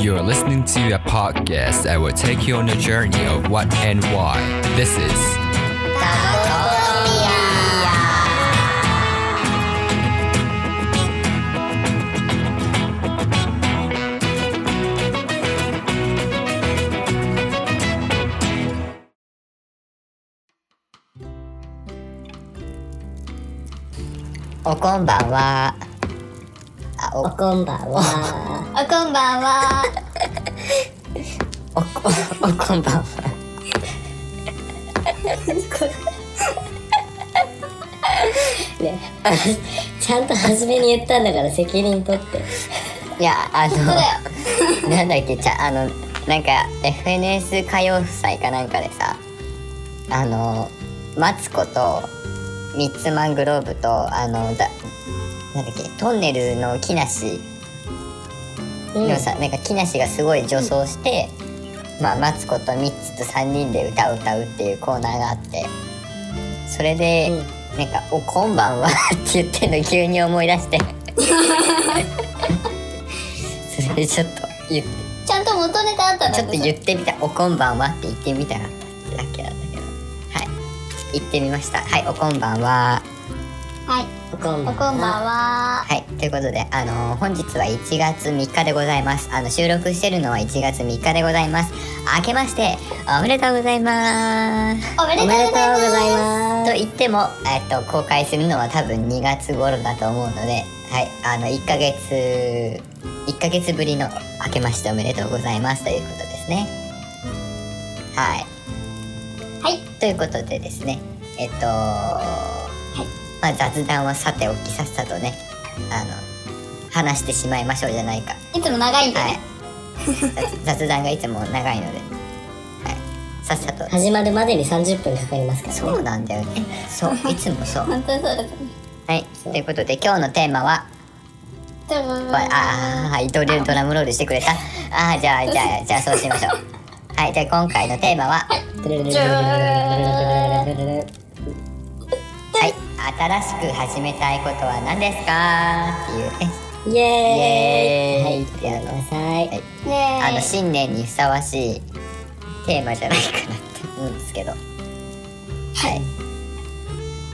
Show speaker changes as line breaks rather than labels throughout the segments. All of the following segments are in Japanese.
You're listening to a podcast that will take you on a journey of what and why. This is
어, おこんばんは。 あ、お、
おこんばんは。
あこんばんは。
おこ、おこんばんは。
ね、あちゃんと初めに言ったんだから責任取って。
いや、あの、なんだっけ、ちゃ、あの、なんか、FNS 歌謡祭かなんかでさ、あの、マツコと、ミッツマングローブと、あの、だ、なんだっけ、トンネルの木梨
うん。
のさ、なんか木梨がすごい女装して、まあ、マツコとミッツと3人で歌を歌うっていうコーナーがあって、それで、なんか「おこんばんは」って言ってんの急に思い出して。それでちょっと言って。
ちゃんと元ネタあった
ちょっと言ってみた「おこんばんは」って言ってみたかっただけなんだけど。はい。言ってみました。はいおこんばんは。
はい。
おこんばん
は。
はいということであの本日は1月3日でございますあの収録してるのは1月3日でございます明けましておめでとうございます
おめでとうございま
す。
と言っても、えっと、公開するのは多分2月頃だと思うので、はい、あの、1ヶ月、1ヶ月ぶりの明けましておめでとうございますということですね。はい。
はい。
ということでですね、えっと、まあ、雑談はさておきさっさとね、あの、話してしまいましょうじゃないか。
す。いつも長いんで
はい
ね。。
雑雑談がいつも長いので、はい。さっさと。
始まるまでに30分かかりますからね。
そうなんだよね。そう、いつもそう。
本当にそうですね。
はい、ということで今日のテーマは、ああはいドルドラムロールしてくれた？あーじゃあじゃあじゃあそうしましょうはいじゃあ今回のテーマは？はい新しく始めたいことは何ですか？っていうね
イエーイ。
イエーイ。
はい、言ってください。
はい。
ね
あの新年にふさわしいテーマじゃないかなって思うんですけど。はい。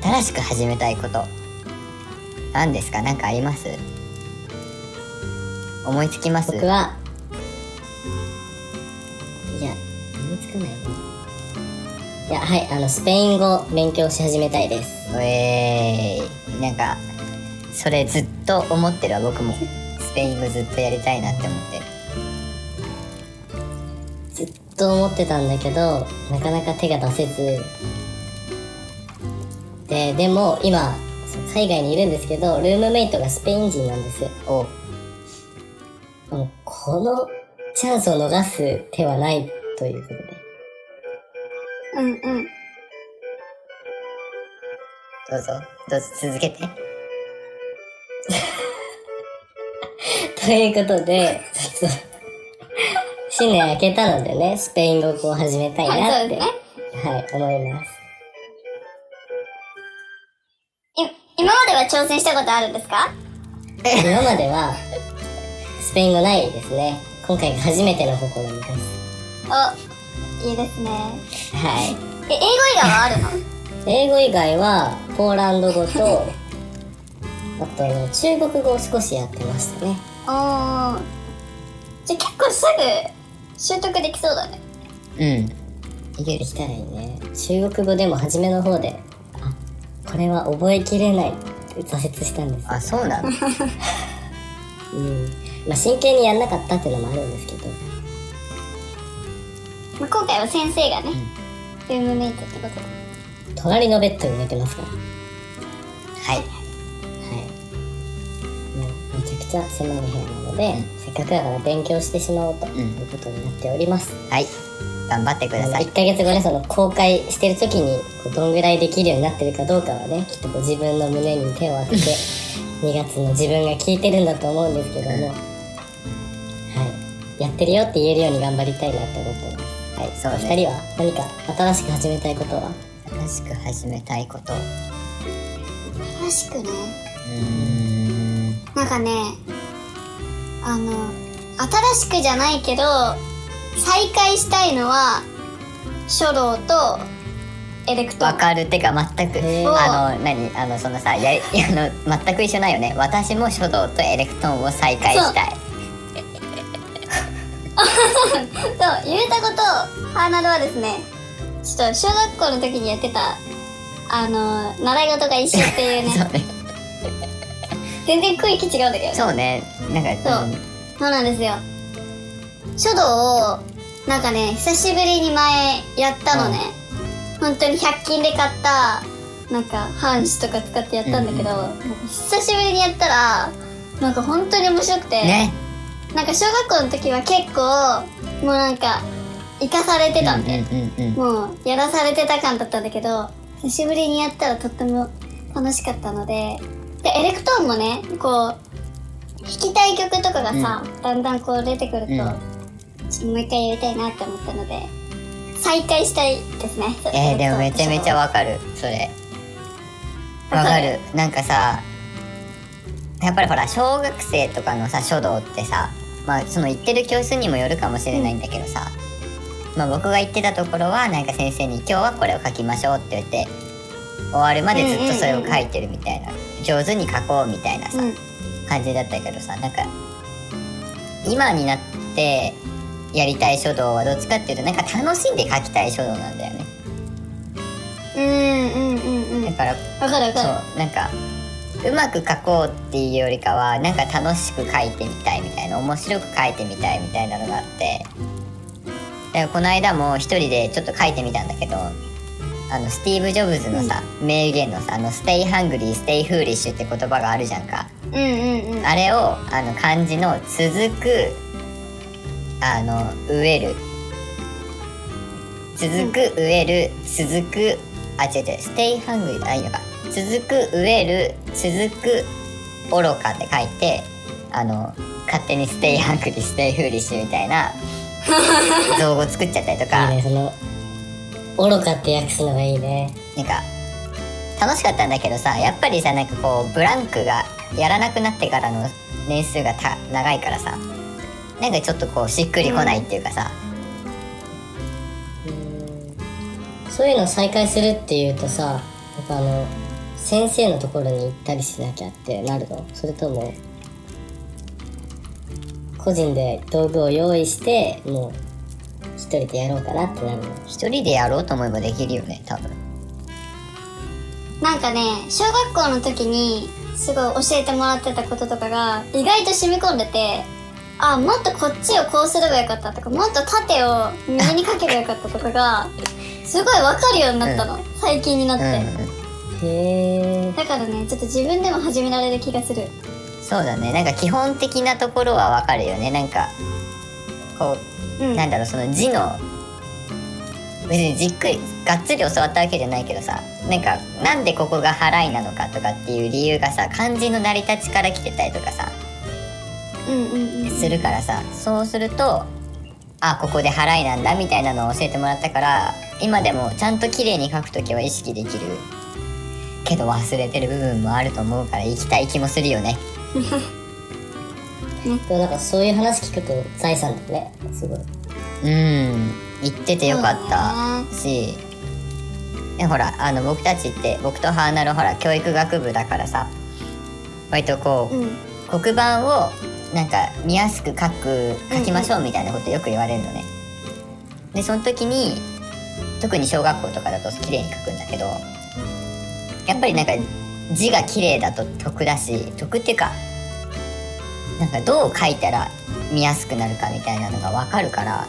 新しく始めたいこと。何ですか？何かあります？思いつきます？
僕は、いや、思いつかないね。いや、はい、あの、スペイン語勉強し始めたいです。
えー、なんかそれずっと思ってるわ僕もスペイン語ずっとやりたいなって思ってる
ずっと思ってたんだけど、なかなか手が出せず。で、でも、今、海外にいるんですけど、ルームメイトがスペイン人なんです。
お
もうこのチャンスを逃す手はないということで。
うんうん。
どうぞどうぞ続けて
ということで、ちょっと、新年明けたのでね、スペイン語を始めたい
はい、
なって、
そうですね。
はい、思います。
い今までは挑戦したことあるんですか？
今までは、スペイン語ないですね。今回が初めての試みです。
お、いいですね。
はい。
え、英語以外はあるの？
英語以外は、ポーランド語と、あとね、中国語を少しやってましたね。
おー。じゃあ結構すぐ習得できそうだね。
うんいける
できたらいいね。中国語でも初めの方で、あ、これは覚えきれないって挫折したんです。
あそうなの？
うん。まあ、真剣にやんなかったっていうのもあるんですけど。
まあ、今回は先生がね、ルームメイトってことで。
隣のベッドに寝てますから。
はい
はい。もうめちゃくちゃ狭い部屋なので、せっかくだから勉強してしまおうということになっております。
はい頑張ってください
1ヶ月後ね、その公開してる時に、こうどんぐらいできるようになってるかどうかはね、きっとこう自分の胸に手を当てて、2月の自分が聞いてるんだと思うんですけども、はい。やってるよって言えるように頑張りたいなって思ってます。はい。
そう
二人は何か新しく始めたいことは？
新しく始めたいこと。う
らしくね。
ーん。
なんかね、あの、新しくじゃないけど再開したいのは書道とエレクト。ーン
わかる。ってか全くあの何？あのそのさやり あの全く一緒ないよね。私も書道とエレクトーンを再開したい
そうゆうたことハーナルはですねちょっと小学校の時にやってたあの習い事が一緒っていう
そう
ね。
ね
全然区域違うんだけど
そうね。なんか
そう。そうなんですよ。書道をなんかね久しぶりに前やったのね、本当に100均で買ったなんか半紙とか使ってやったんだけど、なんか久しぶりにやったらなんか本当に面白くて、
ね
なんか小学校の時は結構もうなんか生かされてたんで、
うんうんうん
もうやらされてた感だったんだけど久しぶりにやったらとっても楽しかったのででエレクトーンもねこう弾きたい曲とかがさ、だんだんこう出てくると、
うん。
ちょっともう一回やりたいなって思ったので再開したいですね
えー、でもめちゃめちゃ
わ
わかるそれ。わ
わかる。
かる。なんかさやっぱりほら小学生とかのさ書道ってさまあその行ってる教室にもよるかもしれないんだけどさ、まあ僕が行ってたところはなんか先生に「今日はこれを書きましょう」って言って終わるまでずっとそれを書いてるみたいな、上手に書こうみたいなさ、
うん。
感じだったけどさなんか今になってやりたい書道はどっちかっていうとなんか楽しんで書きたい書道なんだよね。
うんうんうんうん。
だから
わかるわかる。
そうなんかうまく書こうっていうよりかはなんか楽しく書いてみたいみたいな面白く書いてみたいみたいなのがあって。だからこの間も一人でちょっと書いてみたんだけどあのスティーブ・ジョブズのさ、名言のさ「あの Stay Hungry Stay Foolish」って言葉があるじゃんか。
うんうんうん。
あれをあの漢字の「続く」あの「植える」続く植える続くあ違う違う Stay Hungry あいいのか続く植える続く愚かって書いてあの勝手に Stay Hungry Stay Foolish みたいな 造語作っちゃったりとか。
いいねその愚かって訳すのがいいね。
なんか楽しかったんだけどさやっぱりさなんかこうブランクがやらなくなってからの年数がた長いからさなんかちょっとこうしっくりこないっていうかさ、
そういうの再開するっていうとさあの先生のところに行ったりしなきゃってなるの？それとも個人で道具を用意してもう一人でやろうかなってなるの？
一人でやろうと思えばできるよね多分。
なんかね小学校の時にすごい教えてもらってたこととかが意外と染み込んでてあもっとこっちをこうすればよかったとかもっと縦を右にかければよかったとかがすごい分かるようになったの、最近になって、
う
へえ
だからねちょっと自分でも始められる気がする。
んそうだね。なんか基本的なところはわかるよね。なんかこう
うん。
なんだろうその字の別にじっくりがっつり教わったわけじゃないけどさなんかなんでここが払いなのかとかっていう理由がさ漢字の成り立ちから来てたりとかさ
うんうんうん。
するからさそうするとあここで払いなんだみたいなのを教えてもらったから今でもちゃんと綺麗に書くときは意識できるけど忘れてる部分もあると思うから行きたい気もするよね。
でもなんかそういう話聞くと財産だねすごい。
うん。行っててよかったし。でほらあの僕たちって僕とハーナルほら教育学部だからさ。割とこう、
うん。
黒板をなんか見やすく書く書きましょうみたいなことよく言われるのね。でその時に特に小学校とかだと綺麗に書くんだけどやっぱりなんか字が綺麗だと得だし得っていうかなんかどう書いたら見やすくなるかみたいなのが分かるから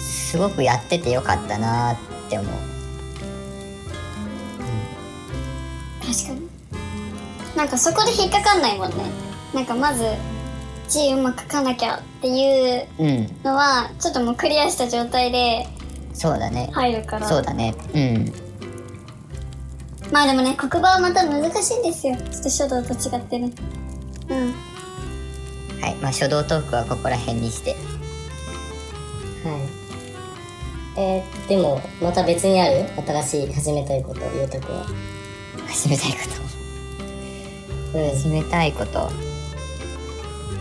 すごくやっててよかったなって思う。
確かになんかそこで引っかかんないもんねなんかまず字うまく書かなきゃっていう
うん、
のはちょっともうクリアした状態で
そうだね。
入るから
そうだね。うん。
まあでもね黒板はまた難しいんですよ。ちょっと書道と違ってね。うん。
はい。まあ書道トークはここら辺にして。
はい。えー、でもまた別にある？新しい始めたいことゆうたくんは。
始めたいこと？
うん。
始めたいこと？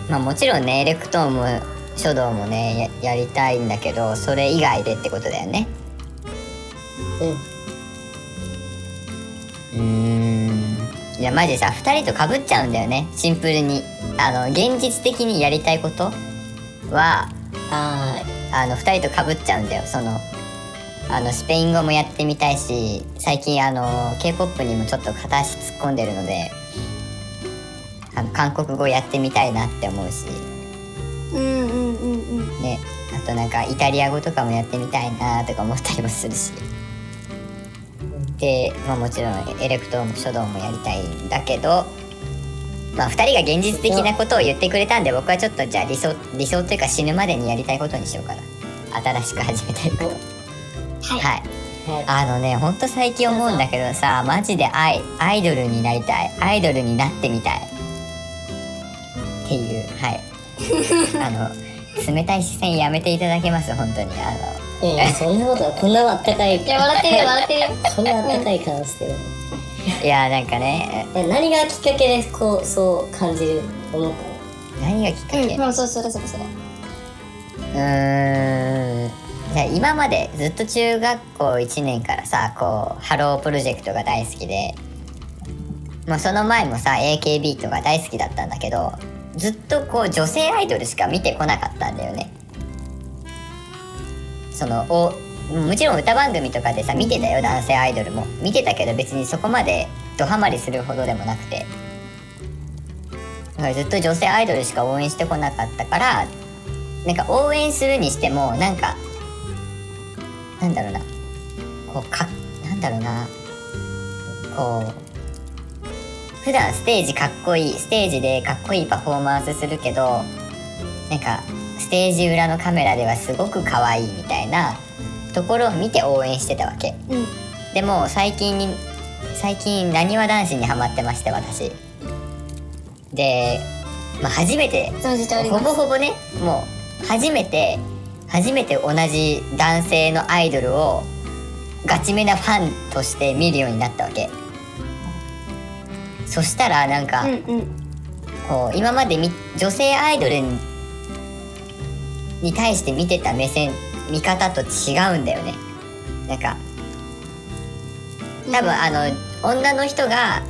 まあもちろんねエレクトーンも書道もねややりたいんだけどそれ以外でってことだよね。
うん
うーん。いやマジさ2人とかぶっちゃうんだよね。シンプルに。あの現実的にやりたいことは
あ
あの2人とかぶっちゃうんだよ。そのあのスペイン語もやってみたいし最近あの k p o p にもちょっと片足突っ込んでるのであの韓国語やってみたいなって思うし。
うんうんうんうん。
ね。あとなんかイタリア語とかもやってみたいなとか思ったりもするしで、まあ、もちろんエレクトーンも書道もやりたいんだけどまあ2人が現実的なことを言ってくれたんで僕はちょっとじゃあ理想理想というか死ぬまでにやりたいことにしようかな。新しく始めたいこと。
はい。
はい。
あはい。
あのねほんと最近思うんだけどさマジでアイアイドルになりたい。アイドルになってみたい。っていう。はい。あの冷たい視線やめていただけます？本当に。あの
いやいやそんなことはこんなあったかい。
いや笑ってるよ笑ってる。よ
こんなあったかい顔してる
いやなんかね。
え何がきっかけでこうそう感じる思っ
何がきっかけ、
うんもうそうそれそれそれ。
うーん。じゃあ今までずっと中学校1年からさこうハロープロジェクトが大好きで。もうその前もさ AKB とか大好きだったんだけどずっとこう女性アイドルしか見てこなかったんだよねそのおもちろん歌番組とかでさ見てたよ男性アイドルも。見てたけど別にそこまでドハマりするほどでもなくて。だからずっと女性アイドルしか応援してこなかったからなんか応援するにしてもなんかなんだろうな。こうかなんだろうな。こう普段ステージかっこいいステージでかっこいいパフォーマンスするけどなんかステージ裏のカメラではすごく可愛いみたいなところを見て応援してたわけ。
うん。
でも最近に最近なにわ男子にハマってまして私。で、まあ、初めてほぼほぼねもう初めて初めて同じ男性のアイドルをガチめなファンとして見るようになったわけ。そしたらなんか、
うんうん。
こう今までみ女性アイドルにに対して見てた目線見方と違うんだよね。なんか多分あの女の人が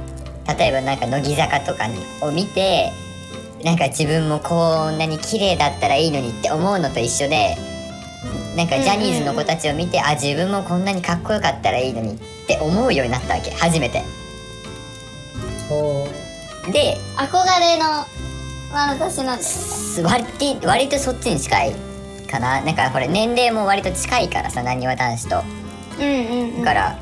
例えばなんか乃木坂とかにを見てなんか自分もこんなに綺麗だったらいいのにって思うのと一緒でなんかジャニーズの子たちを見て、あ自分もこんなにかっこよかったらいいのにって思うようになったわけ初めて。で
憧れの眼差しなんです
割って割とそっちに近いかな。なんかこれ年齢も割と近いからさなにわ男子と。
うんうんうん。
だから、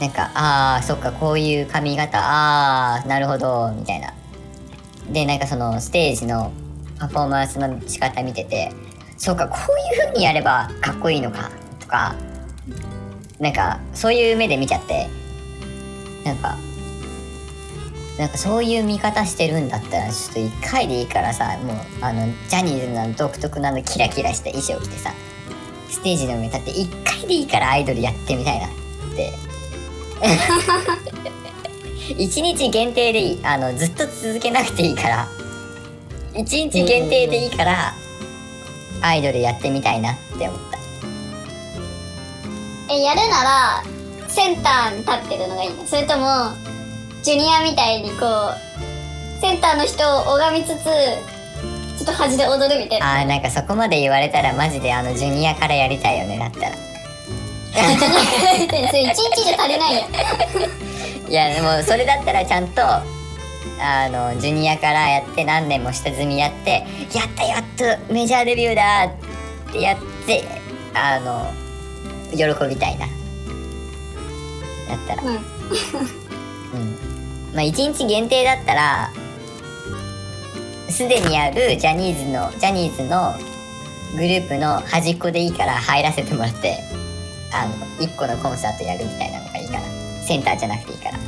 なんかあーそっかこういう髪型あーなるほどみたいな。でなんかそのステージのパフォーマンスの仕方見ててそうかこういう風にやればかっこいいのかとかなんかそういう目で見ちゃってなんかなんかそういう見方してるんだったらちょっと一回でいいからさもうあのジャニーズの独特なあのキラキラした衣装着てさステージの上に立って一回でいいからアイドルやってみたいなって。一日限定でいいあのずっと続けなくていいから。一日限定でいいからアイドルやってみたいなって思った。
えやるならセンターに立ってるのがいいのそれともジュニアみたいにこうセンターの人を拝みつつちょっと端で踊るみたいな。
あーなんかそこまで言われたらマジであのジュニアからやりたいよねだったら。
それ一日じゃ足りないよ
いやでもそれだったらちゃんとあのジュニアからやって何年も下積みやってやったやっとメジャーデビューだってやってあの喜びたいな。だったら。
うん。
うんまあ1日限定だったらすでにあるジャニーズのジャニーズのグループの端っこでいいから入らせてもらってあの1個のコンサートやるみたいなのがいいかなセンターじゃなくていいから。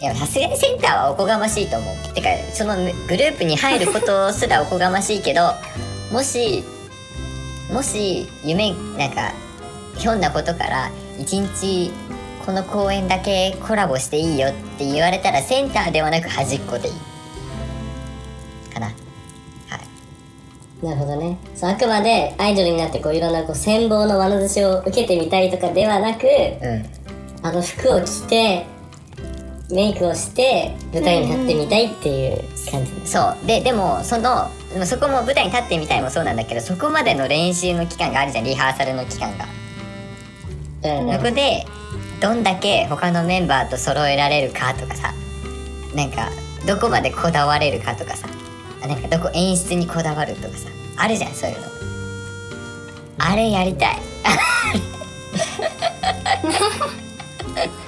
いやさすがにセンターはおこがましいと思う。てかそのグループに入ることすらおこがましいけど もしもし夢なんかひょんなことから一日この公演だけコラボしていいよって言われたらセンターではなく端っこでいいかな。はい。
なるほどね。そうあくまでアイドルになってこういろんなこう羨望の眼差しを受けてみたいとかではなく
うん。
あの服を着てメイクをして舞台に立ってみたいっていう感じ。です、
そう。ででもそのそこも舞台に立ってみたいもそうなんだけどそこまでの練習の期間があるじゃん。リハーサルの期間が、
うん。
そこでどんだけ他のメンバーと揃えられるかとかさなんかどこまでこだわれるかとかさあなんかどこ演出にこだわるとかさあるじゃんそういうの。あれやりたい。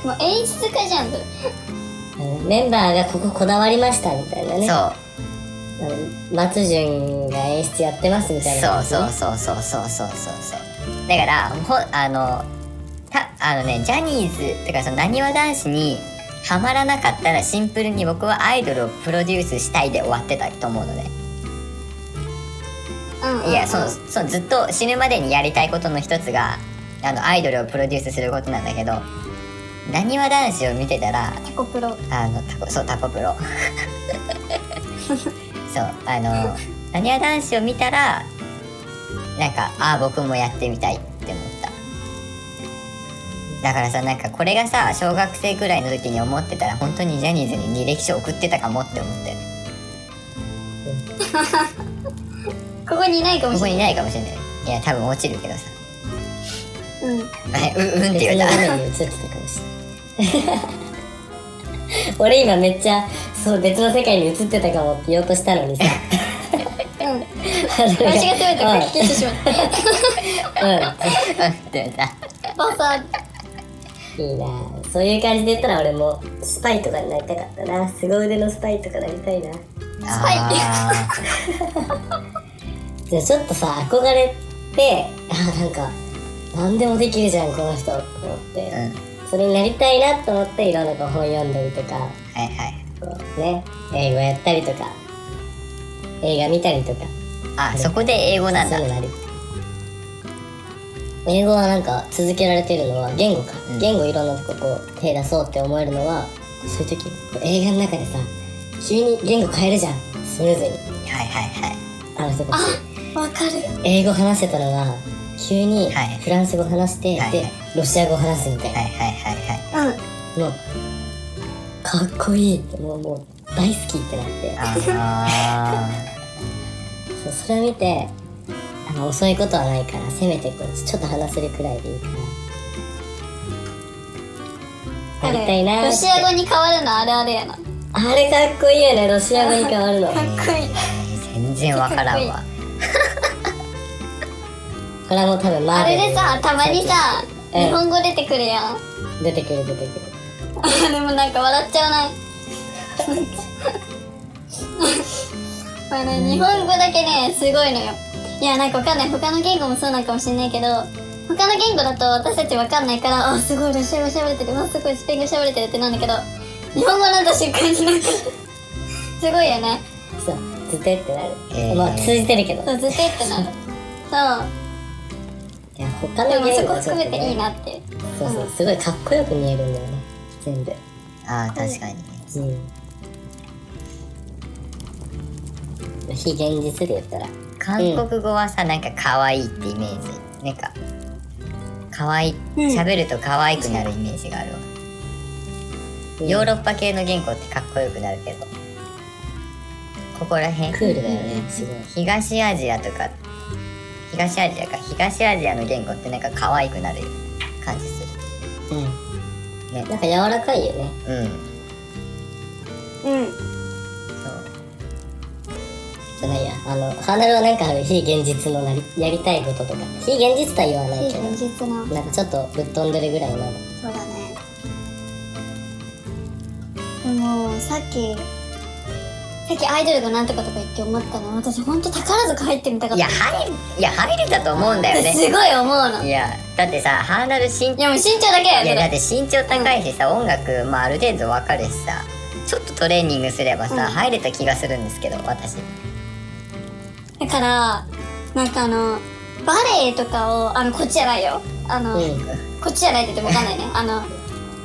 もう演出家じゃん。
メンバーがこここだわりましたみたいなね。
そう。
松潤が演出やってますみたいなね
そうそうそうそうそうそうそう。だからほあのたあのねジャニーズとかそのなにわ男子にハマらなかったらシンプルに僕はアイドルをプロデュースしたいで終わってたと思うのね。
うんうんうん。
いやそのそのずっと死ぬまでにやりたいことの一つがあのアイドルをプロデュースすることなんだけどなにわ男子を見てたら
タコプロ。
あのタコそうタコプロ。そうあの なにわ男子を見たらなんかああ僕もやってみたい。っだからさなんかこれがさ小学生くらいの時に思ってたら本当にジャニーズに履歴書送ってたかもって思って。
ここにいないかも
ここにい。
しれない
ないかもしれない。いや多分落ちるけどさ。
うん。
えううんって言
別の画
うた。
面に映ってたかもしれない俺今めっちゃそう別の世界に映ってたかもって言おうとしたのにさ。
うん。
私
私が全て書き消してしまった。
うん。
うん。って言うた
バサ
いいなそういう感じで言ったら俺もスパイとかになりたかったな凄腕のスパイとかなりたいなス
パイ
あ
じゃあちょっとさ憧れてあなんか何でもできるじゃんこの人と思って、
うん
それになりたいなと思っていろんな本読んだりとか
はいはい
ね。英語やったりとか映画見たりとか
あそこで英語なんだ
そうなり英語はなんか続けられてるのは言語か、
うん。
言語いろんなとここう手出そうって思えるのはそういう時映画の中でさ急に言語変えるじゃん。スムーズに。
はいはいはい。
あの人たち
わかる。
英語話せたのが急に
はい。
フランス語話して、
はい。
でロシア語話すみたいな、
はいはいはいはい。
うん。
もうかっこいい。ってもうもう大好きってなって。
あ
そうそれを見てあの遅いことはないからせめてこうちょっと話せるくらいでいいからやりたいな
ロシア語に変わるのあれあれやな。か
あれかっこいいよねロシア語に変わるの。こ
っこいい。
ー全然わからんわ。
れはもう多分マ
あ
ーベル。
れでさたまにさ
うん。
日本語出てくるやん。
出てくる出てくる。
あれもなんか笑っちゃうな これね日本語だけねすごいのよいやなんかわかんない。他の言語もそうなんかもしれないけど他の言語だと私たちわかんないからあすごいロシア語喋れてる。あすごいスペイン語喋れてるってなんだけど日本語になった瞬間になんかすごいよね。
そうずてってなる、
えー。
まあ通じてるけど。
そうずっとってなるそう。
いや他の
でもそこ
言語はちょっと、ね、
含めていいなって
そうそうすごいかっこよく見えるんだよね。全部。
あー確かに
うん。非現実で言ったら
韓国語はさなんか可愛いってイメージ。なんか可愛い
うん。
喋ると可愛くなるイメージがあるわ。ヨーロッパ系の言語ってかっこよくなるけど。ここら辺
クールだよね。すごい
東アジアとか東アジアか東アジアの言語ってなんか可愛くなる感じす
うん。
るね。
なんか柔らかいよね。
うん。
うん
あのハナルはなんかある。非現実のなりやりたいこととか。非現実とは言わない
非
けど。
現実な。
なんかちょっとぶっ飛んでるぐらいの。
そうだね。でもさっきさっきアイドルがなんとかとか言って思ったの。私ほんと宝塚入ってみたかった。
いや入るいや入れたと思うんだよね。
すごい思うの。い
いやだってさハーナル身
やもう身長だけや
いやだって身長高いしさ、音楽、まあ、ある程度わかるしさ。ちょっとトレーニングすればさ、
うん。
入れた気がするんですけど私
だからなんかあのバレエとかをあのこっちじゃないよ。あの、
うん。
こっちじゃないって言ってもわかんないね。あの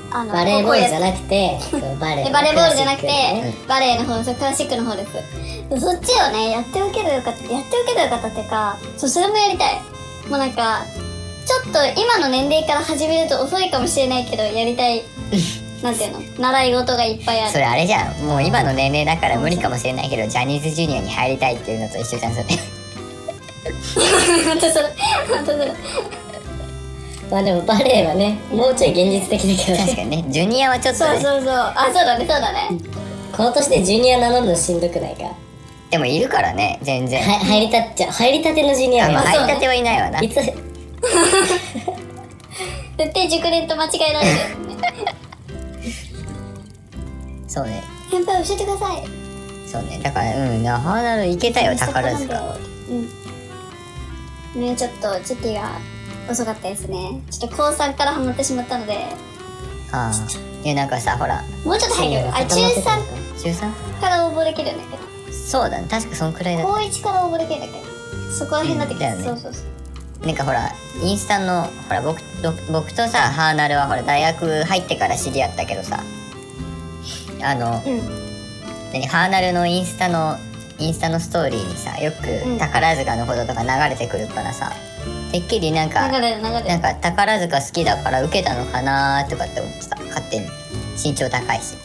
あの
バレーボールじゃ
な
なくてバレー
えバレーボールじゃなくて、バレエの方そうクラシックの方です。そっちをねやっておけばよかったやっておけばよかったっていうかそうそれもやりたい。もうなんかちょっと今の年齢から始めると遅いかもしれないけどやりたい なんていうの？習い事がいっぱいある。
それあれじゃん。もう今の年齢だから無理かもしれないけどジャニーズジュニアに入りたいっていうのと一緒じゃんそれ。
本当それ本当それ
まあでもバレーはねもうちょい現実的だけどね。
確かにね。ジュニアはちょっとね。
そうそうそう。あそうだねそうだね。
この年でジュニア名乗るのしんどくないか？
でもいるからね全然。
は入りたっちゃ入りたてのジュニア。
あまあ
が
入りたてはいないわな。い
つ？
絶対熟練と間違えられる
そうね。
先輩教えてください。
そうね。だからうん。なハードルいけたよ宝塚。
うん。ねちょっと時期が遅かったですね。ちょっと高3からハマってしまったので。
ああ。いやなんかさほら。
もうちょっと早くあ中3
中 3?
から応募できるんだけど。
そうだね。確かそんくらいだ
高1から応募できるんだけど。そこら辺になってきて、
うんね。
そうそうそう。
なんかほらインスタのほら僕僕僕とさハーナルはほら大学入ってから知り合ったけどさあの
うん。
何ハーナルのインスタのインスタのストーリーにさよく
うん。
宝塚のこととか流れてくるからさてっきりなんかなんか宝塚好きだから受けたのかなとかって思ってた。勝手に。身長高いし。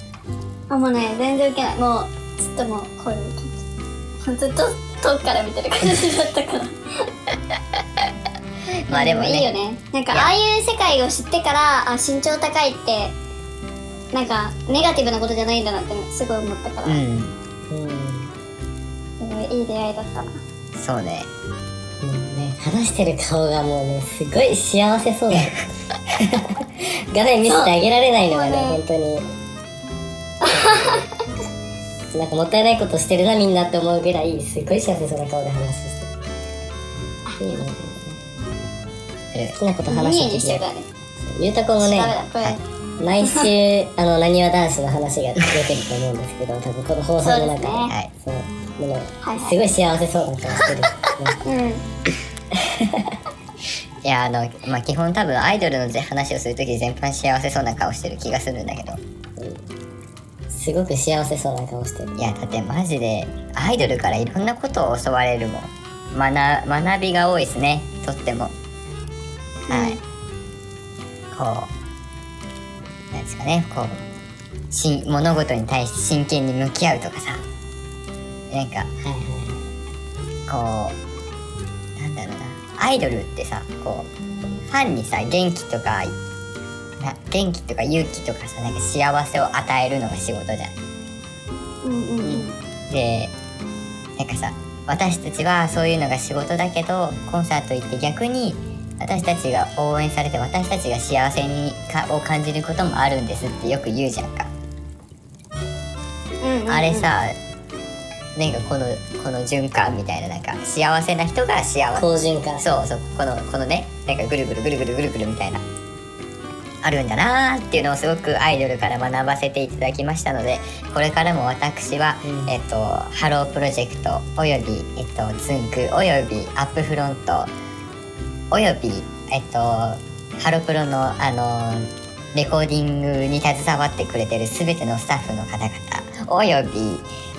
あもうね全然受けない。もうずっともうこういう感じずっと遠くから見てる感じだったから。
まあでもね。
いいよね。なんかああいう世界を知ってからあ身長高いってなんかネガティブなことじゃないんだなってすごい思ったから、
うん。
うん。
いいい出会いだったな。
そうね。
もうね。話してる顔がもうねすごい幸せそうだ。画面見せてあげられないのがね本当に。なんかもったいないことしてるなみんなって思うぐらいすごい幸せそうな顔で話して。るいいね。好きなこと話して
る
ゆうたこもね毎週 あのなにわ男子の話が出てると思うんですけど多分この放送の中で。
そうですね。
はい。
そう。でもすごい幸せそうな顔してる、ね
うん。
いやあのまあ基本多分アイドルの話をする時全般幸せそうな顔してる気がするんだけど。
すごく幸せそうな顔してる。
いやだってマジでアイドルからいろんなことを教われるもん。学学びが多いですね。とっても。はい、こうなんですかねこうし物事に対して真剣に向き合うとかさ。なんかこうなんだろうな。アイドルってさこうファンにさ元気とかな元気とか勇気とかさなんか幸せを与えるのが仕事じゃん。
うんうんうん。
でなんかさ私たちはそういうのが仕事だけどコンサート行って逆に私たちが応援されて私たちが幸せにかを感じることもあるんですってよく言うじゃんか、
うんうんうん。
あれさなんかこのこの循環みたいななんか幸せな人が幸せ。
好循環。
そうそうこのこのねなんかぐるぐるぐるぐるぐるぐるみたいな。あるんだなーっていうのをすごくアイドルから学ばせていただきましたのでこれからも私は、
うん。
えっとハロープロジェクトおよびえっとつんくおよびアップフロントおよびえっとハロプロのあのレコーディングに携わってくれてる全てのスタッフの方々および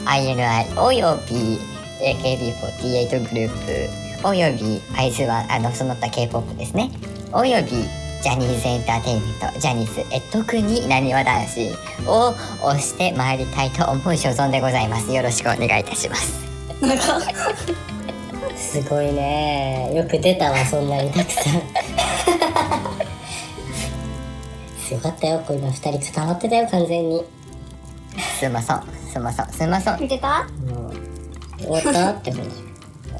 INI および AKB48 グループおよびアイズはあのその他 K-POP ですね。およびジャニーズエンターテインメントジャニーズえ特になにわ男子を推してまいりたいと思う所存でございます。よろしくお願いいたします。
すごいね。よく出たわそんなにたくさん。すごかったよこれ今二人固まってたよ完全に。
すんまそんすんまそんすんまそん。
見てた？
もう終わったって感じ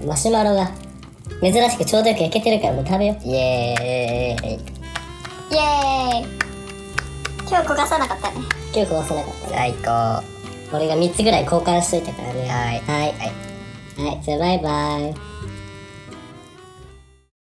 マシュマロが。珍しくちょうどよく焼けてるからもう食べよう。
イエーイ。
イエーイ。今日焦がさなかったね。
今日壊さなかったね。
最高。は
俺が3つぐらい交換しといたからね。
い
はい。
はい。
はいじゃあバイバイ